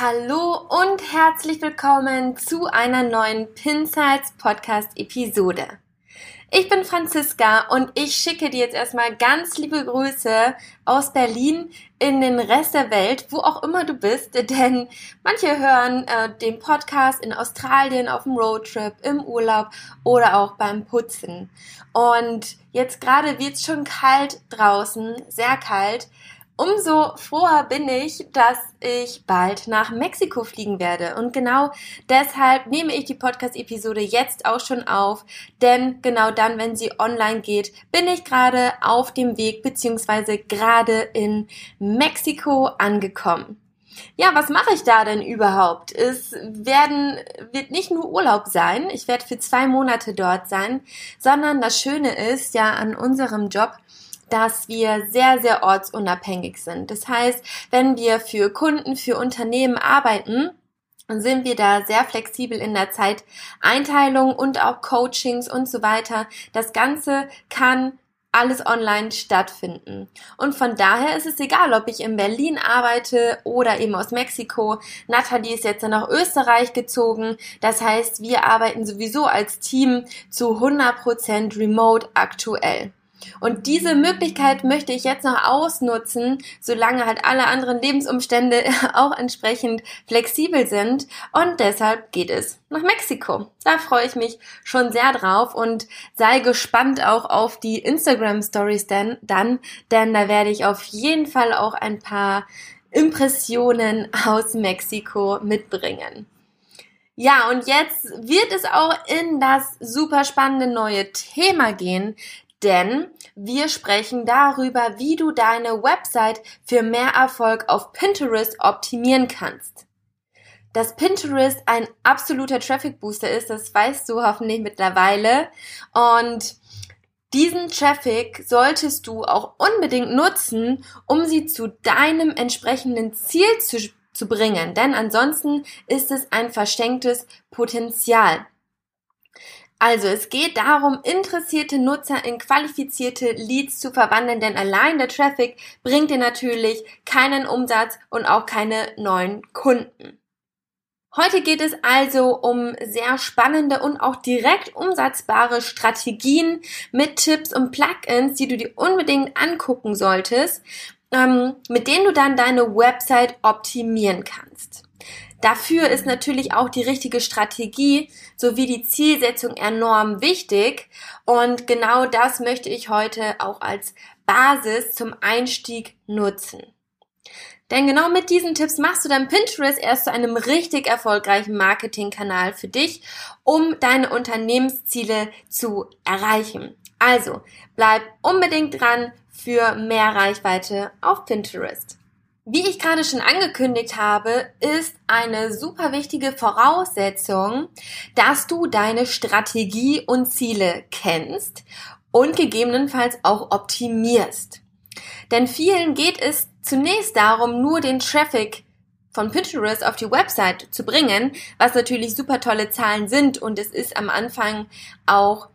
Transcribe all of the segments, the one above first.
Hallo und herzlich willkommen zu einer neuen Pinsights Podcast Episode. Ich bin Franziska und ich schicke dir jetzt erstmal ganz liebe Grüße aus Berlin in den Rest der Welt, wo auch immer du bist, denn manche hören äh, den Podcast in Australien auf dem Roadtrip, im Urlaub oder auch beim Putzen. Und jetzt gerade wird es schon kalt draußen, sehr kalt. Umso froher bin ich, dass ich bald nach Mexiko fliegen werde. Und genau deshalb nehme ich die Podcast-Episode jetzt auch schon auf, denn genau dann, wenn sie online geht, bin ich gerade auf dem Weg beziehungsweise gerade in Mexiko angekommen. Ja, was mache ich da denn überhaupt? Es werden, wird nicht nur Urlaub sein, ich werde für zwei Monate dort sein, sondern das Schöne ist ja an unserem Job, dass wir sehr, sehr ortsunabhängig sind. Das heißt, wenn wir für Kunden, für Unternehmen arbeiten, sind wir da sehr flexibel in der Zeiteinteilung und auch Coachings und so weiter. Das Ganze kann alles online stattfinden. Und von daher ist es egal, ob ich in Berlin arbeite oder eben aus Mexiko. Nathalie ist jetzt nach Österreich gezogen. Das heißt, wir arbeiten sowieso als Team zu 100% remote aktuell. Und diese Möglichkeit möchte ich jetzt noch ausnutzen, solange halt alle anderen Lebensumstände auch entsprechend flexibel sind. Und deshalb geht es nach Mexiko. Da freue ich mich schon sehr drauf und sei gespannt auch auf die Instagram Stories denn, dann, denn da werde ich auf jeden Fall auch ein paar Impressionen aus Mexiko mitbringen. Ja, und jetzt wird es auch in das super spannende neue Thema gehen, denn wir sprechen darüber, wie du deine Website für mehr Erfolg auf Pinterest optimieren kannst. Dass Pinterest ein absoluter Traffic Booster ist, das weißt du hoffentlich mittlerweile. Und diesen Traffic solltest du auch unbedingt nutzen, um sie zu deinem entsprechenden Ziel zu, zu bringen. Denn ansonsten ist es ein verschenktes Potenzial. Also es geht darum, interessierte Nutzer in qualifizierte Leads zu verwandeln, denn allein der Traffic bringt dir natürlich keinen Umsatz und auch keine neuen Kunden. Heute geht es also um sehr spannende und auch direkt umsatzbare Strategien mit Tipps und Plugins, die du dir unbedingt angucken solltest, ähm, mit denen du dann deine Website optimieren kannst. Dafür ist natürlich auch die richtige Strategie sowie die Zielsetzung enorm wichtig. Und genau das möchte ich heute auch als Basis zum Einstieg nutzen. Denn genau mit diesen Tipps machst du dein Pinterest erst zu einem richtig erfolgreichen Marketingkanal für dich, um deine Unternehmensziele zu erreichen. Also bleib unbedingt dran für mehr Reichweite auf Pinterest. Wie ich gerade schon angekündigt habe, ist eine super wichtige Voraussetzung, dass du deine Strategie und Ziele kennst und gegebenenfalls auch optimierst. Denn vielen geht es zunächst darum, nur den Traffic von Pinterest auf die Website zu bringen, was natürlich super tolle Zahlen sind und es ist am Anfang auch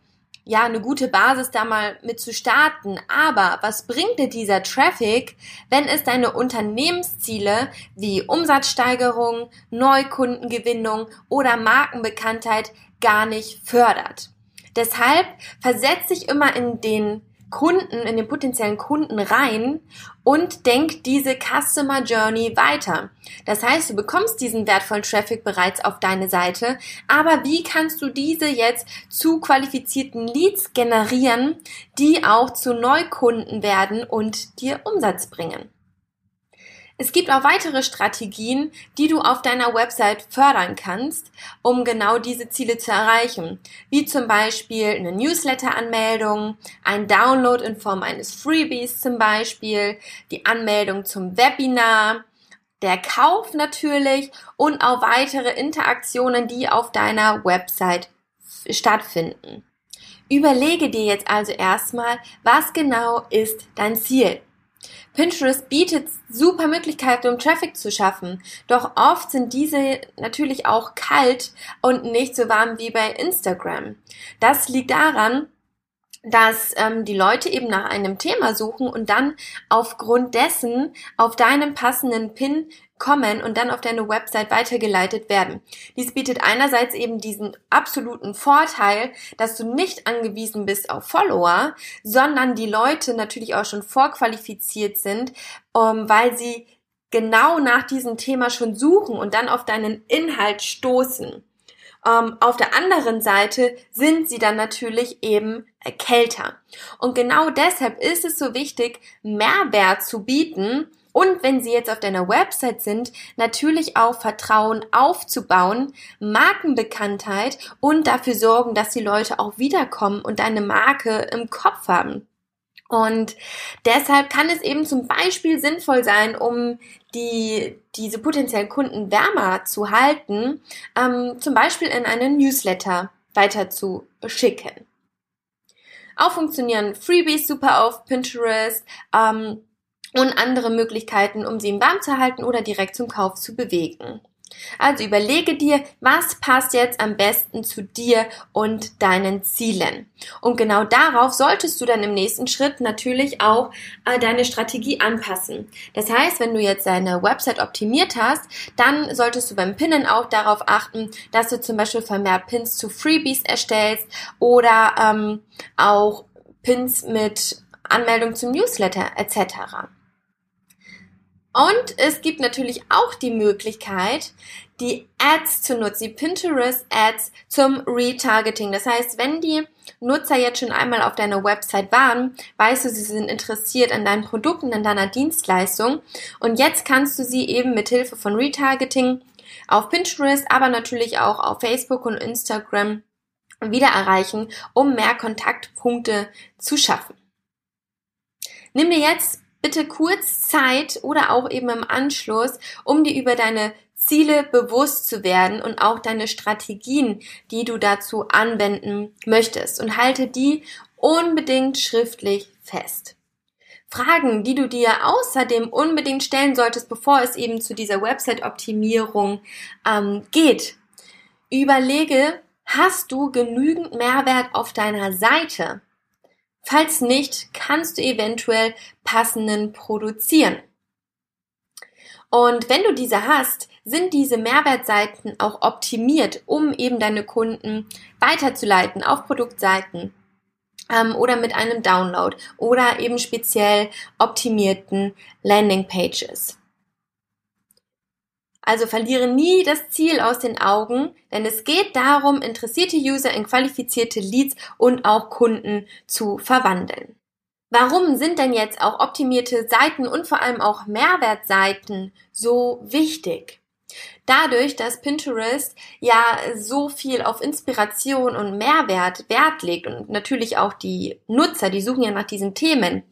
ja, eine gute Basis da mal mit zu starten. Aber was bringt dir dieser Traffic, wenn es deine Unternehmensziele wie Umsatzsteigerung, Neukundengewinnung oder Markenbekanntheit gar nicht fördert? Deshalb versetz dich immer in den Kunden, in den potenziellen Kunden rein und denk diese Customer Journey weiter. Das heißt, du bekommst diesen wertvollen Traffic bereits auf deine Seite, aber wie kannst du diese jetzt zu qualifizierten Leads generieren, die auch zu Neukunden werden und dir Umsatz bringen? Es gibt auch weitere Strategien, die du auf deiner Website fördern kannst, um genau diese Ziele zu erreichen, wie zum Beispiel eine Newsletter-Anmeldung, ein Download in Form eines Freebies zum Beispiel, die Anmeldung zum Webinar, der Kauf natürlich und auch weitere Interaktionen, die auf deiner Website stattfinden. Überlege dir jetzt also erstmal, was genau ist dein Ziel. Pinterest bietet super Möglichkeiten, um Traffic zu schaffen. Doch oft sind diese natürlich auch kalt und nicht so warm wie bei Instagram. Das liegt daran, dass ähm, die Leute eben nach einem Thema suchen und dann aufgrund dessen auf deinem passenden Pin kommen und dann auf deine Website weitergeleitet werden. Dies bietet einerseits eben diesen absoluten Vorteil, dass du nicht angewiesen bist auf Follower, sondern die Leute natürlich auch schon vorqualifiziert sind, ähm, weil sie genau nach diesem Thema schon suchen und dann auf deinen Inhalt stoßen. Ähm, auf der anderen Seite sind sie dann natürlich eben kälter. Und genau deshalb ist es so wichtig, Mehrwert zu bieten und wenn sie jetzt auf deiner Website sind, natürlich auch Vertrauen aufzubauen, Markenbekanntheit und dafür sorgen, dass die Leute auch wiederkommen und deine Marke im Kopf haben. Und deshalb kann es eben zum Beispiel sinnvoll sein, um die, diese potenziellen Kunden wärmer zu halten, ähm, zum Beispiel in einen Newsletter weiter zu schicken. Auch funktionieren Freebies super auf Pinterest ähm, und andere Möglichkeiten, um sie warm zu halten oder direkt zum Kauf zu bewegen. Also überlege dir, was passt jetzt am besten zu dir und deinen Zielen. Und genau darauf solltest du dann im nächsten Schritt natürlich auch äh, deine Strategie anpassen. Das heißt, wenn du jetzt deine Website optimiert hast, dann solltest du beim Pinnen auch darauf achten, dass du zum Beispiel vermehrt Pins zu Freebies erstellst oder ähm, auch Pins mit Anmeldung zum Newsletter etc. Und es gibt natürlich auch die Möglichkeit, die Ads zu nutzen, die Pinterest Ads zum Retargeting. Das heißt, wenn die Nutzer jetzt schon einmal auf deiner Website waren, weißt du, sie sind interessiert an deinen Produkten, an deiner Dienstleistung. Und jetzt kannst du sie eben mit Hilfe von Retargeting auf Pinterest, aber natürlich auch auf Facebook und Instagram wieder erreichen, um mehr Kontaktpunkte zu schaffen. Nimm dir jetzt bitte kurz Zeit oder auch eben im Anschluss, um dir über deine Ziele bewusst zu werden und auch deine Strategien, die du dazu anwenden möchtest und halte die unbedingt schriftlich fest. Fragen, die du dir außerdem unbedingt stellen solltest, bevor es eben zu dieser Website-Optimierung ähm, geht. Überlege, hast du genügend Mehrwert auf deiner Seite? Falls nicht, kannst du eventuell passenden produzieren. Und wenn du diese hast, sind diese Mehrwertseiten auch optimiert, um eben deine Kunden weiterzuleiten auf Produktseiten ähm, oder mit einem Download oder eben speziell optimierten Landingpages. Also verliere nie das Ziel aus den Augen, denn es geht darum, interessierte User in qualifizierte Leads und auch Kunden zu verwandeln. Warum sind denn jetzt auch optimierte Seiten und vor allem auch Mehrwertseiten so wichtig? Dadurch, dass Pinterest ja so viel auf Inspiration und Mehrwert Wert legt und natürlich auch die Nutzer, die suchen ja nach diesen Themen,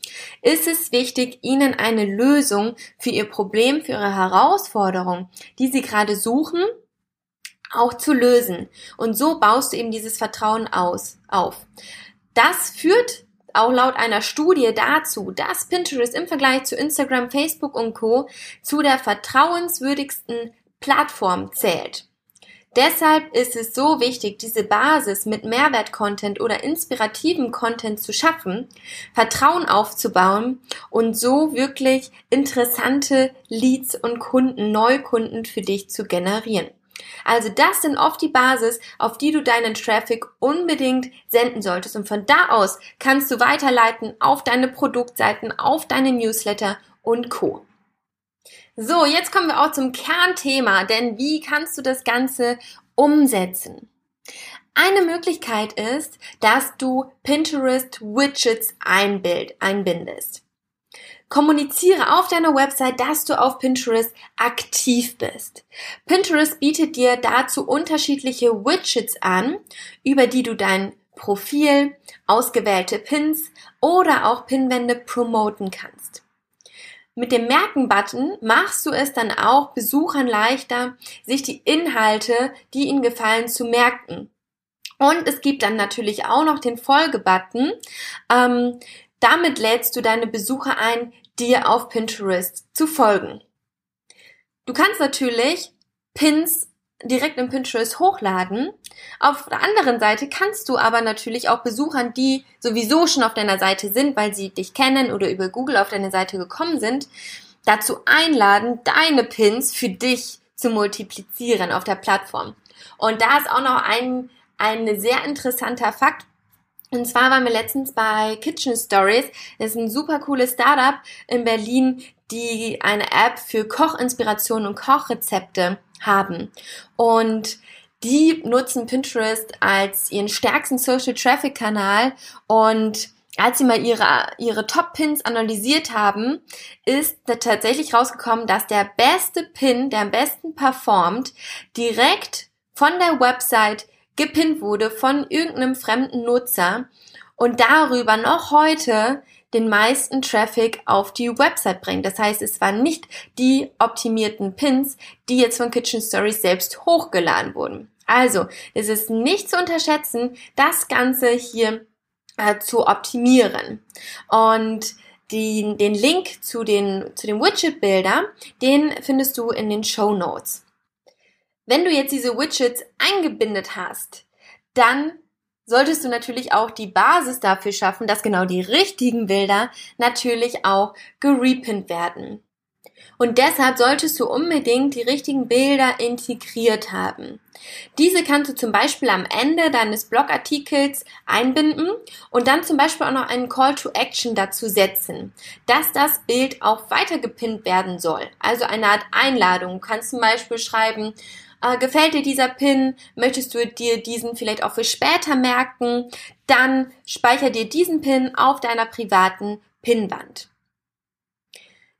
ist es wichtig, ihnen eine Lösung für ihr Problem, für ihre Herausforderung, die sie gerade suchen, auch zu lösen. Und so baust du eben dieses Vertrauen aus, auf. Das führt auch laut einer Studie dazu, dass Pinterest im Vergleich zu Instagram, Facebook und Co. zu der vertrauenswürdigsten Plattform zählt. Deshalb ist es so wichtig, diese Basis mit Mehrwert-Content oder inspirativem Content zu schaffen, Vertrauen aufzubauen und so wirklich interessante Leads und Kunden, Neukunden für dich zu generieren. Also das sind oft die Basis, auf die du deinen Traffic unbedingt senden solltest. Und von da aus kannst du weiterleiten auf deine Produktseiten, auf deine Newsletter und Co. So, jetzt kommen wir auch zum Kernthema, denn wie kannst du das Ganze umsetzen? Eine Möglichkeit ist, dass du Pinterest Widgets einbild, einbindest. Kommuniziere auf deiner Website, dass du auf Pinterest aktiv bist. Pinterest bietet dir dazu unterschiedliche Widgets an, über die du dein Profil, ausgewählte Pins oder auch Pinwände promoten kannst. Mit dem Merken-Button machst du es dann auch Besuchern leichter, sich die Inhalte, die ihnen gefallen, zu merken. Und es gibt dann natürlich auch noch den Folge-Button. Ähm, damit lädst du deine Besucher ein, dir auf Pinterest zu folgen. Du kannst natürlich Pins direkt im Pinterest hochladen. Auf der anderen Seite kannst du aber natürlich auch Besuchern, die sowieso schon auf deiner Seite sind, weil sie dich kennen oder über Google auf deine Seite gekommen sind, dazu einladen, deine Pins für dich zu multiplizieren auf der Plattform. Und da ist auch noch ein, ein sehr interessanter Fakt. Und zwar waren wir letztens bei Kitchen Stories. Das ist ein super cooles Startup in Berlin, die eine App für Kochinspiration und Kochrezepte haben. Und die nutzen Pinterest als ihren stärksten Social Traffic Kanal und als sie mal ihre, ihre Top-Pins analysiert haben, ist tatsächlich rausgekommen, dass der beste Pin, der am besten performt, direkt von der Website gepinnt wurde von irgendeinem fremden Nutzer und darüber noch heute den meisten Traffic auf die Website bringt. Das heißt, es waren nicht die optimierten Pins, die jetzt von Kitchen Stories selbst hochgeladen wurden. Also, es ist nicht zu unterschätzen, das Ganze hier äh, zu optimieren. Und die, den Link zu den, zu dem Widget-Bilder, den findest du in den Show Notes. Wenn du jetzt diese Widgets eingebindet hast, dann solltest du natürlich auch die Basis dafür schaffen, dass genau die richtigen Bilder natürlich auch gerepinnt werden. Und deshalb solltest du unbedingt die richtigen Bilder integriert haben. Diese kannst du zum Beispiel am Ende deines Blogartikels einbinden und dann zum Beispiel auch noch einen Call to Action dazu setzen, dass das Bild auch weiter gepinnt werden soll. Also eine Art Einladung. Du kannst zum Beispiel schreiben, äh, gefällt dir dieser Pin? Möchtest du dir diesen vielleicht auch für später merken? Dann speicher dir diesen Pin auf deiner privaten Pinwand.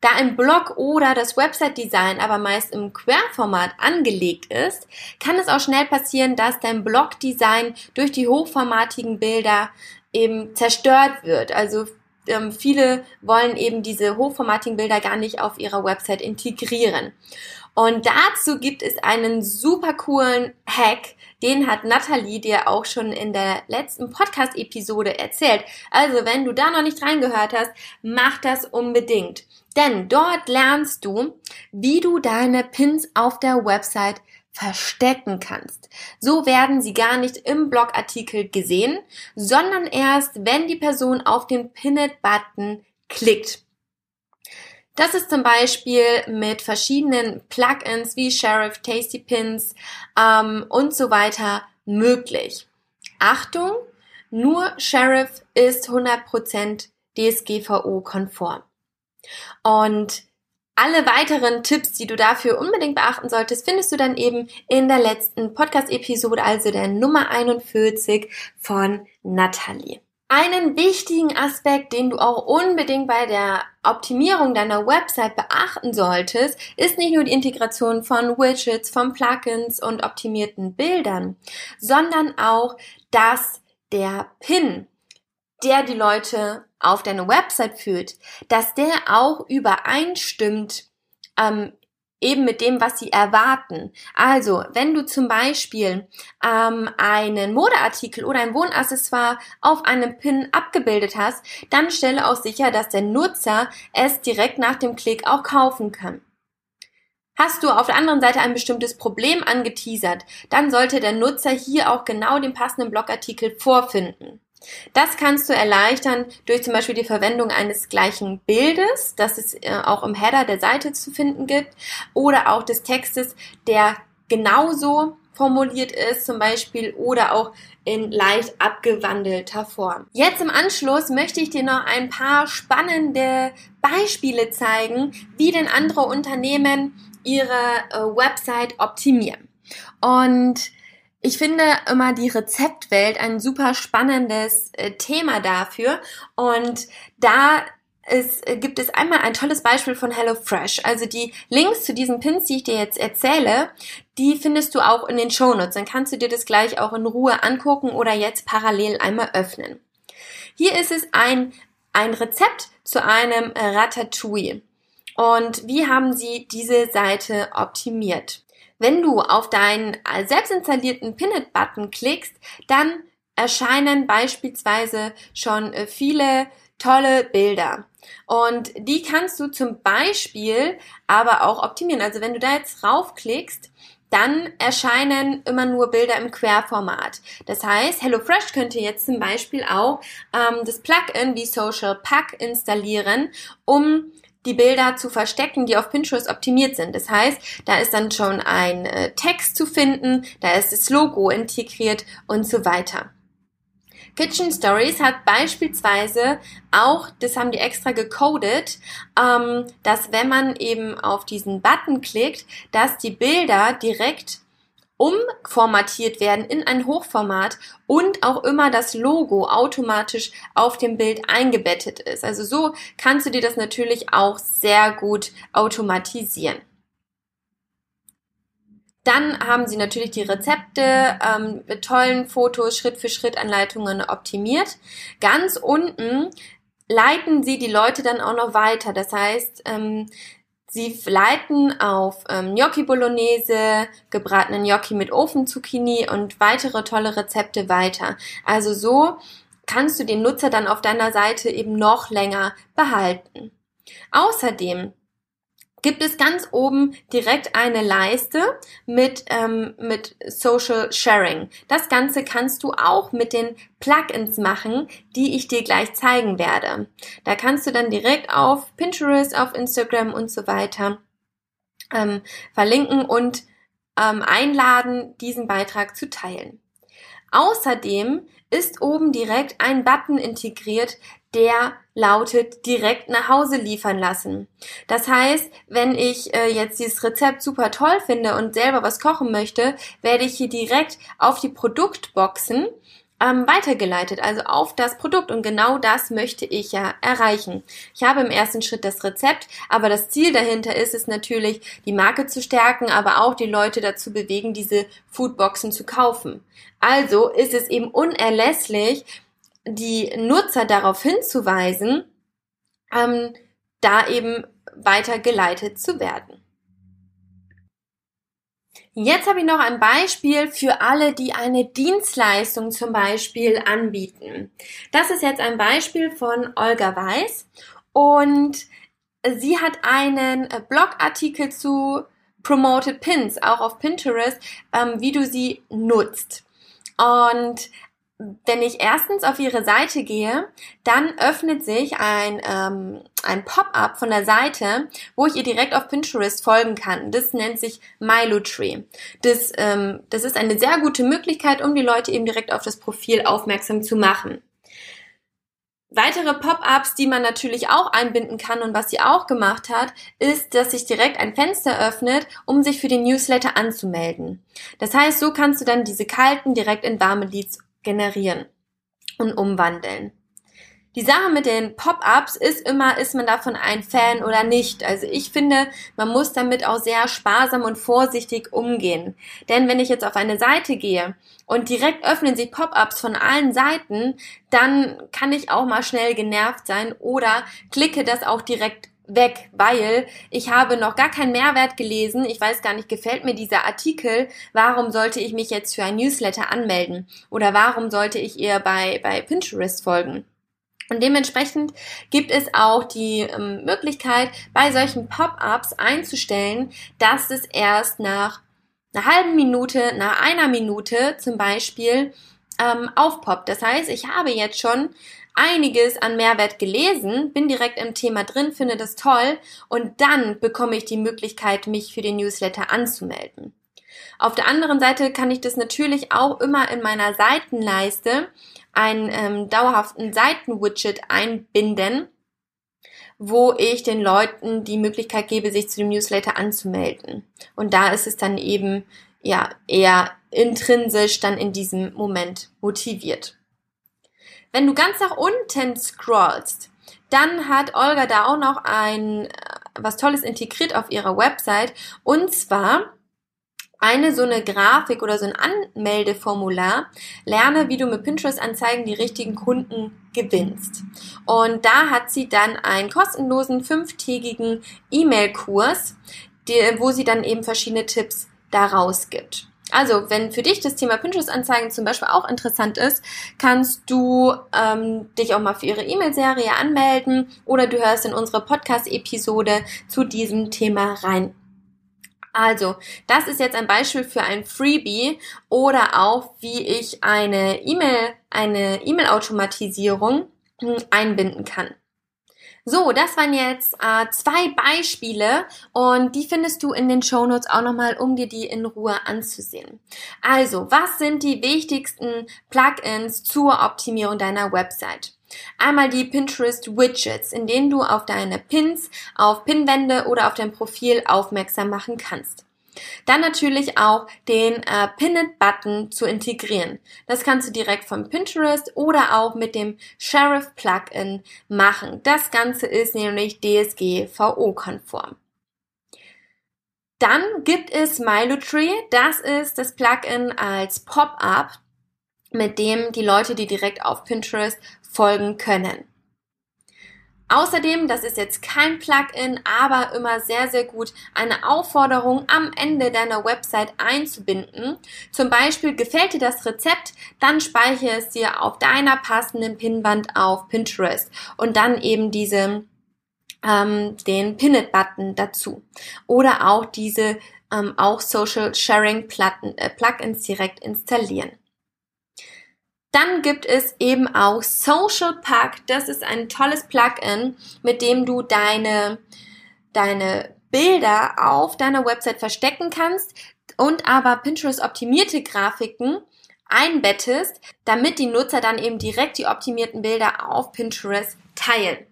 Da ein Blog oder das Website-Design aber meist im Querformat angelegt ist, kann es auch schnell passieren, dass dein Blog-Design durch die hochformatigen Bilder eben zerstört wird. Also ähm, viele wollen eben diese hochformatigen Bilder gar nicht auf ihrer Website integrieren. Und dazu gibt es einen super coolen Hack, den hat Nathalie dir auch schon in der letzten Podcast-Episode erzählt. Also, wenn du da noch nicht reingehört hast, mach das unbedingt. Denn dort lernst du, wie du deine Pins auf der Website verstecken kannst. So werden sie gar nicht im Blogartikel gesehen, sondern erst, wenn die Person auf den Pinned-Button klickt. Das ist zum Beispiel mit verschiedenen Plugins wie Sheriff, Tasty Pins ähm, und so weiter möglich. Achtung, nur Sheriff ist 100% DSGVO-konform. Und alle weiteren Tipps, die du dafür unbedingt beachten solltest, findest du dann eben in der letzten Podcast-Episode, also der Nummer 41 von Natalie. Einen wichtigen Aspekt, den du auch unbedingt bei der Optimierung deiner Website beachten solltest, ist nicht nur die Integration von Widgets, von Plugins und optimierten Bildern, sondern auch, dass der Pin, der die Leute auf deine Website führt, dass der auch übereinstimmt ähm, eben mit dem, was sie erwarten. Also, wenn du zum Beispiel ähm, einen Modeartikel oder ein Wohnaccessoire auf einem Pin abgebildet hast, dann stelle auch sicher, dass der Nutzer es direkt nach dem Klick auch kaufen kann. Hast du auf der anderen Seite ein bestimmtes Problem angeteasert, dann sollte der Nutzer hier auch genau den passenden Blogartikel vorfinden. Das kannst du erleichtern durch zum Beispiel die Verwendung eines gleichen Bildes, das es äh, auch im Header der Seite zu finden gibt, oder auch des Textes, der genauso formuliert ist, zum Beispiel, oder auch in leicht abgewandelter Form. Jetzt im Anschluss möchte ich dir noch ein paar spannende Beispiele zeigen, wie denn andere Unternehmen ihre äh, Website optimieren. Und ich finde immer die Rezeptwelt ein super spannendes äh, Thema dafür und da es äh, gibt es einmal ein tolles Beispiel von HelloFresh. Also die Links zu diesen Pins, die ich dir jetzt erzähle, die findest du auch in den Shownotes. Dann kannst du dir das gleich auch in Ruhe angucken oder jetzt parallel einmal öffnen. Hier ist es ein, ein Rezept zu einem Ratatouille. Und wie haben sie diese Seite optimiert? Wenn du auf deinen selbst installierten Pinit-Button klickst, dann erscheinen beispielsweise schon äh, viele tolle Bilder. Und die kannst du zum Beispiel aber auch optimieren. Also wenn du da jetzt raufklickst, dann erscheinen immer nur Bilder im Querformat. Das heißt, HelloFresh könnte jetzt zum Beispiel auch ähm, das Plugin wie Social Pack installieren, um die Bilder zu verstecken, die auf Pinterest optimiert sind. Das heißt, da ist dann schon ein äh, Text zu finden, da ist das Logo integriert und so weiter. Kitchen Stories hat beispielsweise auch, das haben die extra gecodet, ähm, dass wenn man eben auf diesen Button klickt, dass die Bilder direkt umformatiert werden in ein Hochformat und auch immer das Logo automatisch auf dem Bild eingebettet ist. Also so kannst du dir das natürlich auch sehr gut automatisieren. Dann haben sie natürlich die Rezepte ähm, mit tollen Fotos, Schritt-für-Schritt-Anleitungen optimiert. Ganz unten leiten sie die Leute dann auch noch weiter. Das heißt, ähm, sie leiten auf ähm, Gnocchi Bolognese, gebratenen Gnocchi mit Ofenzucchini und weitere tolle Rezepte weiter. Also so kannst du den Nutzer dann auf deiner Seite eben noch länger behalten. Außerdem gibt es ganz oben direkt eine Leiste mit, ähm, mit Social Sharing. Das Ganze kannst du auch mit den Plugins machen, die ich dir gleich zeigen werde. Da kannst du dann direkt auf Pinterest, auf Instagram und so weiter ähm, verlinken und ähm, einladen, diesen Beitrag zu teilen. Außerdem ist oben direkt ein Button integriert, der lautet direkt nach Hause liefern lassen. Das heißt, wenn ich äh, jetzt dieses Rezept super toll finde und selber was kochen möchte, werde ich hier direkt auf die Produktboxen ähm, weitergeleitet, also auf das Produkt. Und genau das möchte ich ja erreichen. Ich habe im ersten Schritt das Rezept, aber das Ziel dahinter ist es natürlich, die Marke zu stärken, aber auch die Leute dazu bewegen, diese Foodboxen zu kaufen. Also ist es eben unerlässlich, die Nutzer darauf hinzuweisen, ähm, da eben weitergeleitet zu werden. Jetzt habe ich noch ein Beispiel für alle, die eine Dienstleistung zum Beispiel anbieten. Das ist jetzt ein Beispiel von Olga Weiß und sie hat einen Blogartikel zu Promoted Pins, auch auf Pinterest, ähm, wie du sie nutzt. Und wenn ich erstens auf ihre Seite gehe, dann öffnet sich ein, ähm, ein Pop-up von der Seite, wo ich ihr direkt auf Pinterest folgen kann. Das nennt sich MyLutree. Das, ähm, das ist eine sehr gute Möglichkeit, um die Leute eben direkt auf das Profil aufmerksam zu machen. Weitere Pop-ups, die man natürlich auch einbinden kann und was sie auch gemacht hat, ist, dass sich direkt ein Fenster öffnet, um sich für den Newsletter anzumelden. Das heißt, so kannst du dann diese kalten direkt in warme Leads generieren und umwandeln. Die Sache mit den Pop-ups ist immer, ist man davon ein Fan oder nicht. Also ich finde, man muss damit auch sehr sparsam und vorsichtig umgehen. Denn wenn ich jetzt auf eine Seite gehe und direkt öffnen sich Pop-ups von allen Seiten, dann kann ich auch mal schnell genervt sein oder klicke das auch direkt weg, weil ich habe noch gar keinen Mehrwert gelesen. Ich weiß gar nicht, gefällt mir dieser Artikel. Warum sollte ich mich jetzt für ein Newsletter anmelden? Oder warum sollte ich ihr bei, bei Pinterest folgen? Und dementsprechend gibt es auch die ähm, Möglichkeit, bei solchen Pop-ups einzustellen, dass es erst nach einer halben Minute, nach einer Minute zum Beispiel ähm, aufpoppt. Das heißt, ich habe jetzt schon einiges an Mehrwert gelesen, bin direkt im Thema drin, finde das toll und dann bekomme ich die Möglichkeit, mich für den Newsletter anzumelden. Auf der anderen Seite kann ich das natürlich auch immer in meiner Seitenleiste einen ähm, dauerhaften Seitenwidget einbinden, wo ich den Leuten die Möglichkeit gebe, sich zu dem Newsletter anzumelden. Und da ist es dann eben ja eher intrinsisch dann in diesem Moment motiviert. Wenn du ganz nach unten scrollst, dann hat Olga da auch noch ein äh, was Tolles integriert auf ihrer Website und zwar eine so eine Grafik oder so ein Anmeldeformular, lerne, wie du mit Pinterest-Anzeigen die richtigen Kunden gewinnst. Und da hat sie dann einen kostenlosen fünftägigen E-Mail-Kurs, wo sie dann eben verschiedene Tipps daraus gibt. Also, wenn für dich das Thema Pinterest-Anzeigen zum Beispiel auch interessant ist, kannst du ähm, dich auch mal für ihre E-Mail-Serie anmelden oder du hörst in unsere Podcast-Episode zu diesem Thema rein. Also, das ist jetzt ein Beispiel für ein Freebie oder auch, wie ich eine E-Mail, eine E-Mail-Automatisierung hm, einbinden kann. So, das waren jetzt äh, zwei Beispiele und die findest du in den Show Notes auch nochmal, um dir die in Ruhe anzusehen. Also, was sind die wichtigsten Plugins zur Optimierung deiner Website? Einmal die Pinterest Widgets, in denen du auf deine Pins, auf Pinwände oder auf dein Profil aufmerksam machen kannst. Dann natürlich auch den äh, Pin-It-Button zu integrieren. Das kannst du direkt vom Pinterest oder auch mit dem Sheriff-Plugin machen. Das Ganze ist nämlich DSGVO-konform. Dann gibt es Milotree. Das ist das Plugin als Pop-up, mit dem die Leute, die direkt auf Pinterest folgen können. Außerdem, das ist jetzt kein Plugin, aber immer sehr, sehr gut, eine Aufforderung am Ende deiner Website einzubinden. Zum Beispiel gefällt dir das Rezept, dann speichere es dir auf deiner passenden Pinwand auf Pinterest und dann eben diese ähm, den Pin-It-Button dazu. Oder auch diese ähm, auch Social Sharing äh, Plugins direkt installieren. Dann gibt es eben auch Social Pack. Das ist ein tolles Plugin, mit dem du deine, deine Bilder auf deiner Website verstecken kannst und aber Pinterest optimierte Grafiken einbettest, damit die Nutzer dann eben direkt die optimierten Bilder auf Pinterest teilen.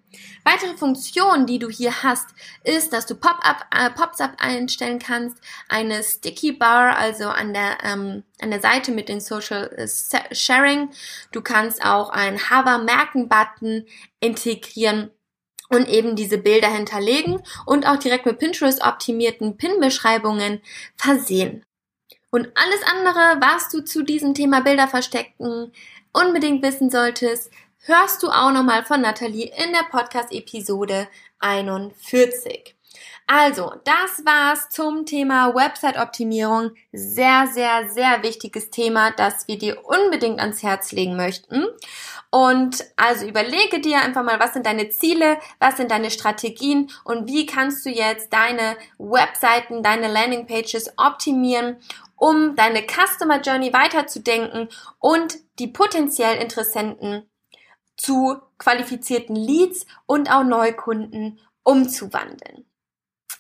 Weitere Funktionen, die du hier hast, ist, dass du Pop-up, äh, Pops-up einstellen kannst, eine Sticky Bar, also an der ähm, an der Seite mit den Social äh, Sharing. Du kannst auch einen Hover-Merken-Button integrieren und eben diese Bilder hinterlegen und auch direkt mit Pinterest optimierten Pin-Beschreibungen versehen. Und alles andere, was du zu diesem Thema Bilder verstecken unbedingt wissen solltest, hörst du auch nochmal von Nathalie in der Podcast-Episode 41. Also, das war's zum Thema Website-Optimierung. Sehr, sehr, sehr wichtiges Thema, das wir dir unbedingt ans Herz legen möchten. Und also überlege dir einfach mal, was sind deine Ziele, was sind deine Strategien und wie kannst du jetzt deine Webseiten, deine Landingpages optimieren, um deine Customer Journey weiterzudenken und die potenziell Interessenten zu qualifizierten Leads und auch Neukunden umzuwandeln.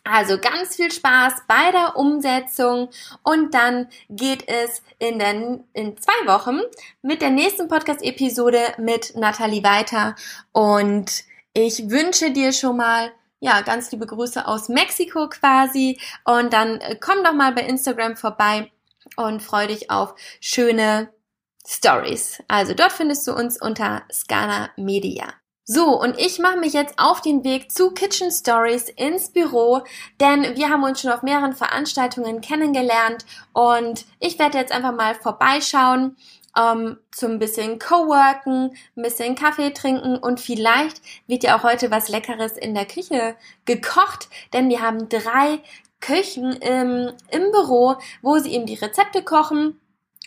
Also ganz viel Spaß bei der Umsetzung und dann geht es in, den, in zwei Wochen mit der nächsten Podcast-Episode mit Nathalie weiter und ich wünsche dir schon mal ja, ganz liebe Grüße aus Mexiko quasi und dann äh, komm doch mal bei Instagram vorbei und freu dich auf schöne Stories. Also dort findest du uns unter Scana Media. So, und ich mache mich jetzt auf den Weg zu Kitchen Stories ins Büro, denn wir haben uns schon auf mehreren Veranstaltungen kennengelernt und ich werde jetzt einfach mal vorbeischauen, ähm, zum bisschen Coworken, ein bisschen Kaffee trinken und vielleicht wird ja auch heute was Leckeres in der Küche gekocht, denn wir haben drei Köchen im, im Büro, wo sie eben die Rezepte kochen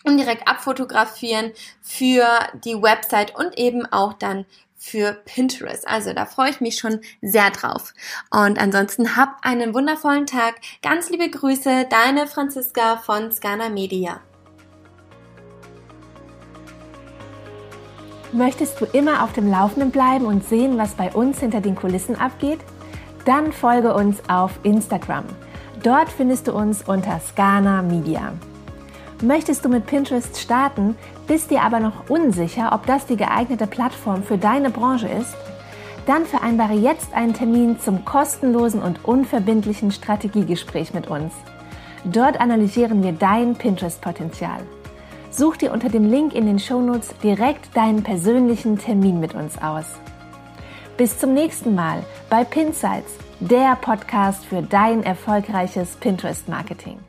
und direkt abfotografieren für die Website und eben auch dann für Pinterest. Also da freue ich mich schon sehr drauf. Und ansonsten hab einen wundervollen Tag. Ganz liebe Grüße, deine Franziska von Scana Media. Möchtest du immer auf dem Laufenden bleiben und sehen, was bei uns hinter den Kulissen abgeht? Dann folge uns auf Instagram. Dort findest du uns unter Scana Media. Möchtest du mit Pinterest starten, bist dir aber noch unsicher, ob das die geeignete Plattform für deine Branche ist? Dann vereinbare jetzt einen Termin zum kostenlosen und unverbindlichen Strategiegespräch mit uns. Dort analysieren wir dein Pinterest-Potenzial. Such dir unter dem Link in den Shownotes direkt deinen persönlichen Termin mit uns aus. Bis zum nächsten Mal bei Pinsights, der Podcast für dein erfolgreiches Pinterest-Marketing.